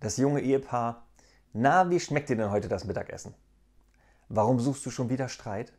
das junge Ehepaar, na, wie schmeckt dir denn heute das Mittagessen? Warum suchst du schon wieder Streit?